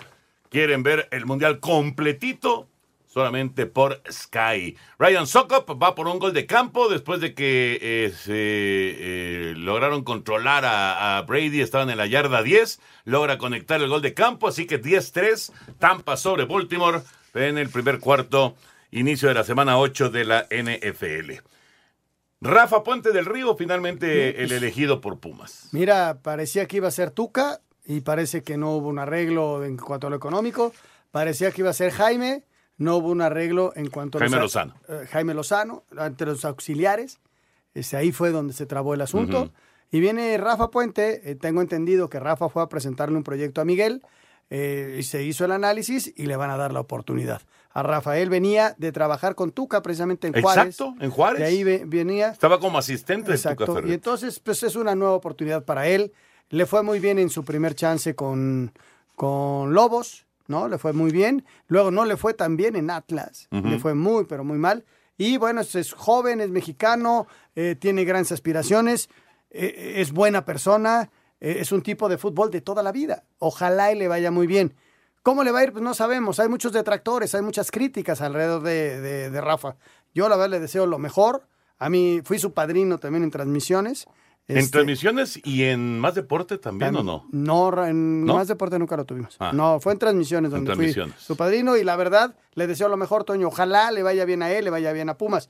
¿Quieren ver el mundial completito? Solamente por Sky. Ryan Sokop va por un gol de campo después de que eh, se eh, lograron controlar a, a Brady. Estaban en la yarda 10. Logra conectar el gol de campo. Así que 10-3. Tampa sobre Baltimore en el primer cuarto. Inicio de la semana 8 de la NFL. Rafa Puente del Río, finalmente el elegido por Pumas. Mira, parecía que iba a ser Tuca y parece que no hubo un arreglo en cuanto a lo económico. Parecía que iba a ser Jaime, no hubo un arreglo en cuanto a Jaime los- Lozano. eh, Jaime Lozano, entre los auxiliares. Ese, ahí fue donde se trabó el asunto. Y viene Rafa Puente, eh, tengo entendido que Rafa fue a presentarle un proyecto a Miguel, eh, y se hizo el análisis y le van a dar la oportunidad. A Rafael venía de trabajar con Tuca precisamente en Juárez. Exacto, en Juárez. De ahí ve- venía. Estaba como asistente de Tuca Exacto. Ferretti. Y entonces, pues es una nueva oportunidad para él. Le fue muy bien en su primer chance con, con Lobos, ¿no? Le fue muy bien. Luego no le fue tan bien en Atlas. Le fue muy, pero muy mal. Y bueno, es, joven, es mexicano, eh, tiene grandes aspiraciones, eh, es buena persona, es un tipo de fútbol de toda la vida. Ojalá y le vaya muy bien. ¿Cómo le va a ir? Pues no sabemos. Hay muchos detractores, hay muchas críticas alrededor de, de- de Rafa. Yo la verdad le deseo lo mejor. A mí fui su padrino también en transmisiones. ¿En Este, transmisiones y en más deporte también o no? No, en ¿No? más deporte nunca lo tuvimos. Ah. No, fue en transmisiones En donde transmisiones. fui su padrino y la verdad le deseo lo mejor, Toño. Ojalá le vaya bien a él, le vaya bien a Pumas.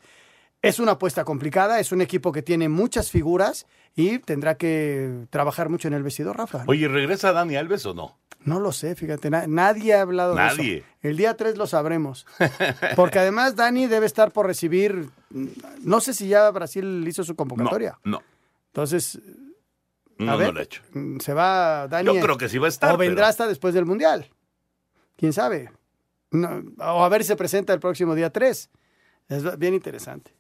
Es una apuesta complicada, es un equipo que tiene muchas figuras y tendrá que trabajar mucho en el vestidor, Rafa. Oye, ¿regresa Dani Alves o no? No lo sé, fíjate, na- nadie ha hablado de Nadie. eso. El día 3 lo sabremos. Porque además Dani debe estar por recibir, no sé si ya Brasil hizo su convocatoria. No, Entonces, no, a no ver, lo ha hecho. se va Dani. Yo creo que sí va a estar, O vendrá pero- hasta después del Mundial. ¿Quién sabe? No, o a ver si se presenta el próximo día 3. Es bien interesante.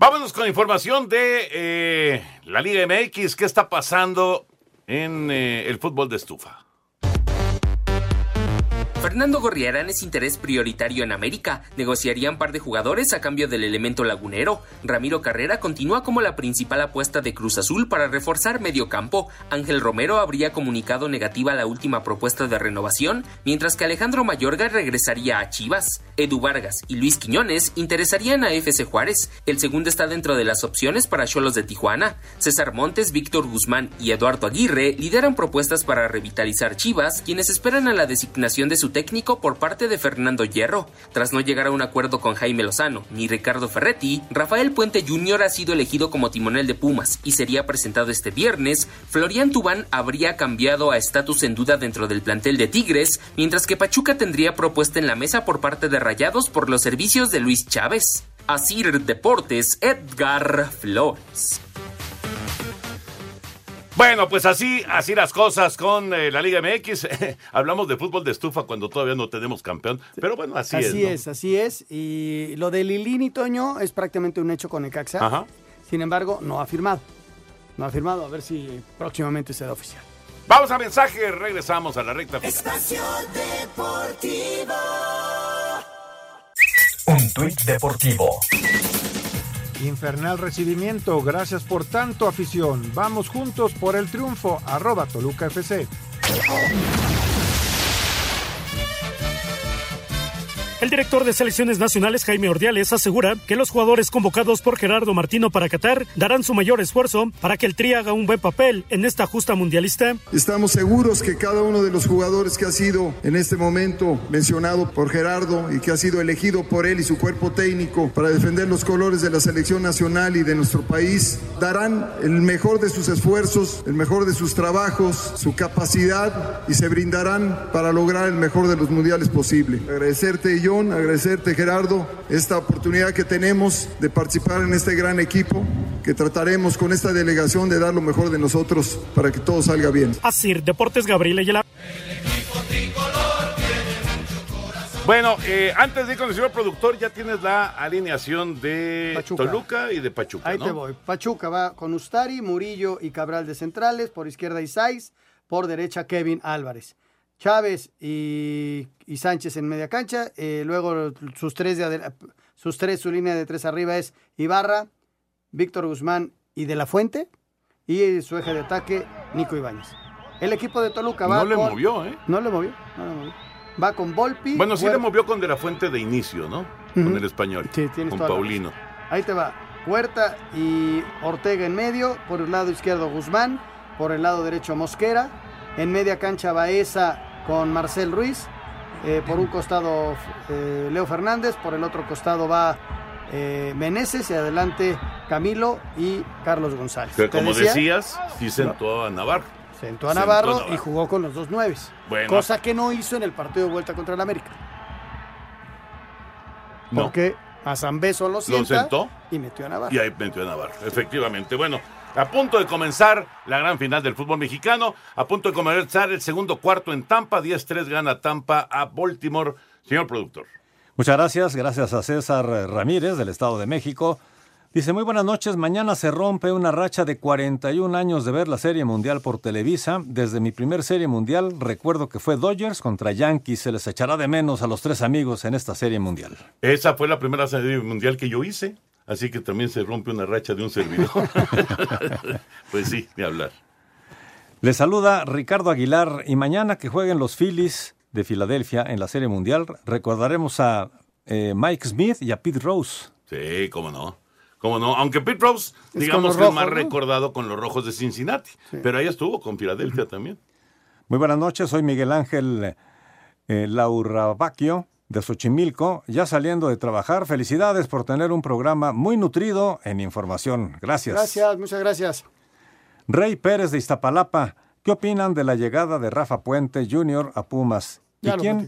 Vámonos con información de eh, la Liga MX. ¿Qué está pasando en eh, el fútbol de estufa? Fernando Gorriarán es interés prioritario en América. Negociarían par de jugadores a cambio del elemento lagunero. Ramiro Carrera continúa como la principal apuesta de Cruz Azul para reforzar medio campo. Ángel Romero habría comunicado negativa la última propuesta de renovación, mientras que Alejandro Mayorga regresaría a Chivas. Edu Vargas y Luis Quiñones interesarían a FC Juárez. El segundo está dentro de las opciones para Cholos de Tijuana. César Montes, Víctor Guzmán y Eduardo Aguirre lideran propuestas para revitalizar Chivas, quienes esperan a la designación de su técnico por parte de Fernando Hierro. Tras no llegar a un acuerdo con Jaime Lozano ni Ricardo Ferretti, Rafael Puente Jr. ha sido elegido como timonel de Pumas y sería presentado este viernes. Florian Tubán habría cambiado a estatus en duda dentro del plantel de Tigres, mientras que Pachuca tendría propuesta en la mesa por parte de Rayados por los servicios de Luis Chávez. Asir Deportes, Edgar Flores. Bueno, pues así, así las cosas con eh, la Liga MX. Hablamos de fútbol de estufa cuando todavía no tenemos campeón, pero bueno, así, Así, es. es, ¿no? así es. Y lo de Lilini, Toño, es prácticamente un hecho con Necaxa. Ajá. Sin embargo, no ha firmado. No ha firmado, a ver si próximamente será oficial. Vamos a mensaje, regresamos a la recta final. Espacio Deportivo. Un tuit deportivo. Infernal recibimiento, gracias por tanto afición. Vamos juntos por el triunfo, arroba Toluca. El director de selecciones nacionales, Jaime Ordiales, asegura que los jugadores convocados por Gerardo Martino para Qatar darán su mayor esfuerzo para que el Tri haga un buen papel en esta justa mundialista. Estamos seguros que cada uno de los jugadores que ha sido en este momento mencionado por Gerardo y que ha sido elegido por él y su cuerpo técnico para defender los colores de la selección nacional y de nuestro país, darán el mejor de sus esfuerzos, el mejor de sus trabajos, su capacidad y se brindarán para lograr el mejor de los mundiales posible. Agradecerte, Agradecerte, Gerardo, esta oportunidad que tenemos de participar en este gran equipo, que trataremos con esta delegación de dar lo mejor de nosotros para que todo salga bien. Así, Deportes Gabriel Ayala. Bueno, eh, antes de ir con el señor productor, ya tienes la alineación de Pachuca. Toluca y de Pachuca, Ahí ¿no? te voy. Pachuca va con Ustari, Murillo y Cabral de centrales. Por izquierda Isais. Por derecha Kevin Álvarez. Chávez y, y Sánchez en media cancha. eh, luego sus tres, de sus tres, su línea de tres arriba es Ibarra, Víctor Guzmán y De La Fuente. Y su eje de ataque, Nico Ibáñez. El equipo de Toluca va No le con- movió, ¿eh? No le movió, no le movió. Va con Volpi. Bueno, sí le movió con De La Fuente de inicio, ¿no? Con el español. Sí, tienes Con Paulino. Ahí te va. Huerta y Ortega en medio. Por el lado izquierdo Guzmán. Por el lado derecho Mosquera. En media cancha Baeza con Marcel Ruiz. Eh, por un costado eh, Leo Fernández. Por el otro costado va eh, Meneses. Y adelante Camilo y Carlos González. ¿Te como decía? decías, sí sentó a Navarro. Sentó a Sentó a Navarro y jugó con los dos nueves. Bueno. Cosa que no hizo en el partido de vuelta contra el América. No. Porque a Zambeso lo Lo sentó y metió a Navarro. y ahí metió a Navarro. Efectivamente. Bueno, a punto de comenzar la gran final del fútbol mexicano. A punto de comenzar el segundo cuarto en Tampa. 10-3 gana Tampa a Baltimore. Señor productor. Muchas gracias, gracias a César Ramírez del Estado de México. Dice, muy buenas noches, mañana se rompe una racha de 41 años de ver la Serie Mundial por Televisa. Desde mi primer Serie Mundial recuerdo que fue Dodgers contra Yankees. Se les echará de menos a los tres amigos en esta Serie Mundial. Esa fue la primera serie mundial que yo hice. Así que también se rompe una racha de un servidor. pues sí, de hablar. Les saluda Ricardo Aguilar y mañana que jueguen los Phillies de Filadelfia en la Serie Mundial recordaremos a eh, Mike Smith y a Pete Rose. Sí, cómo no. Cómo no. Aunque Pete Rose, digamos que es rojos, más ¿no? recordado con los rojos de Cincinnati. Pero ahí estuvo con Filadelfia también. Muy buenas noches, soy Miguel Ángel eh, Laurabacchio de Xochimilco, ya saliendo de trabajar. Felicidades por tener un programa muy nutrido en información. Gracias. Gracias, muchas gracias. Rey Pérez de Iztapalapa, ¿qué opinan de la llegada de Rafa Puente Jr. a Pumas? Ya ¿Y lo quién.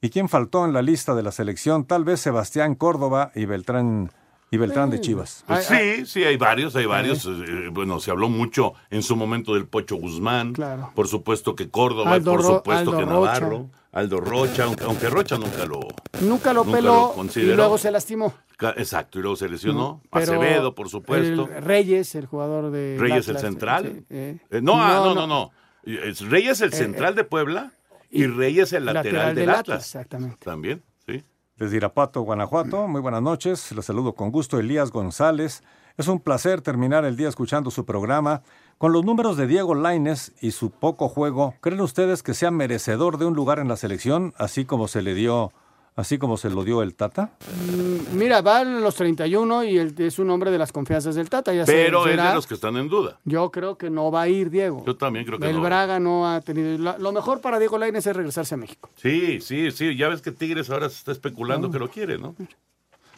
¿Y quién faltó en la lista de la selección? Tal vez Sebastián Córdoba y Beltrán, y Beltrán de Chivas. Pues sí, sí, hay varios, hay varios. Eh, Bueno, se habló mucho en su momento del Pocho Guzmán. Claro. Por supuesto que Córdoba, Aldo por supuesto Aldo que Rocha. Aldo Rocha, aunque, aunque Rocha nunca lo. Nunca lo Nunca peló lo y luego se lastimó. Exacto, y luego se lesionó. Pero Acevedo, por supuesto. el Reyes, el jugador de. Reyes el central. sí, eh. Eh, no, ah, No, no, no, no. Es Reyes el Eh, central de Puebla y Reyes el lateral, del Atlas. Exactamente. También, sí. Desde Irapuato, Guanajuato, muy buenas noches. Les saludo con gusto Elías González. Es un placer terminar el día escuchando su programa. Con los números de Diego Laines y su poco juego, ¿creen ustedes que sea merecedor de un lugar en la selección, así como se le dio, así como se lo dio el Tata? Mm, Mira, va a los 31 y él es un hombre de las confianzas del Tata. Ya Pero es de los que están en duda. Yo creo que no va a ir Diego. Yo también creo que el no. Braga no ha tenido. la- lo mejor para Diego Lainez es regresarse a México. Sí, sí, sí. Ya ves que Tigres ahora se está especulando que lo quiere, ¿no?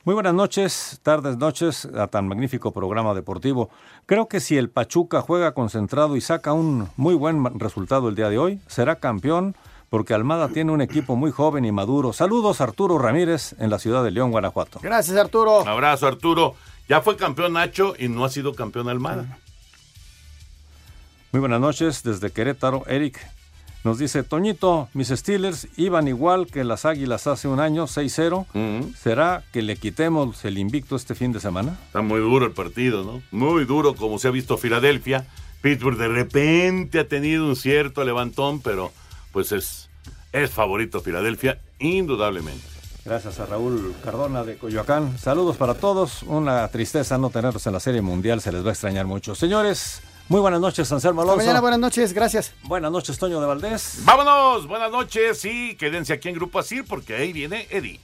Muy buenas noches, tardes, noches a tan magnífico programa deportivo. Creo que si el Pachuca juega concentrado y saca un muy buen resultado el día de hoy, será campeón porque Almada tiene un equipo muy joven y maduro. Saludos Arturo Ramírez en la ciudad de León, Guanajuato. Gracias, Arturo. Abrazo, Arturo. Ya fue campeón Nacho y no ha sido campeón Almada. Muy buenas noches desde Querétaro, Eric. Nos dice, Toñito, mis Steelers iban igual que las Águilas hace un año, 6-0. ¿Será que le quitemos el invicto este fin de semana? Está muy duro el partido, ¿no? Muy duro, como se ha visto Filadelfia. Pittsburgh de repente ha tenido un cierto levantón, pero pues es, es favorito Filadelfia, indudablemente. Gracias a Raúl Cardona de Coyoacán. Saludos para todos. Una tristeza no tenerlos en la Serie Mundial, se les va a extrañar mucho. Señores, muy buenas noches, Anselmo Hasta Alonso. mañana, buenas noches, gracias. Buenas noches, Toño de Valdés. Vámonos, buenas noches y quédense aquí en Grupo Asir porque ahí viene Eddie.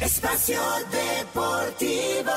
Espacio Deportivo.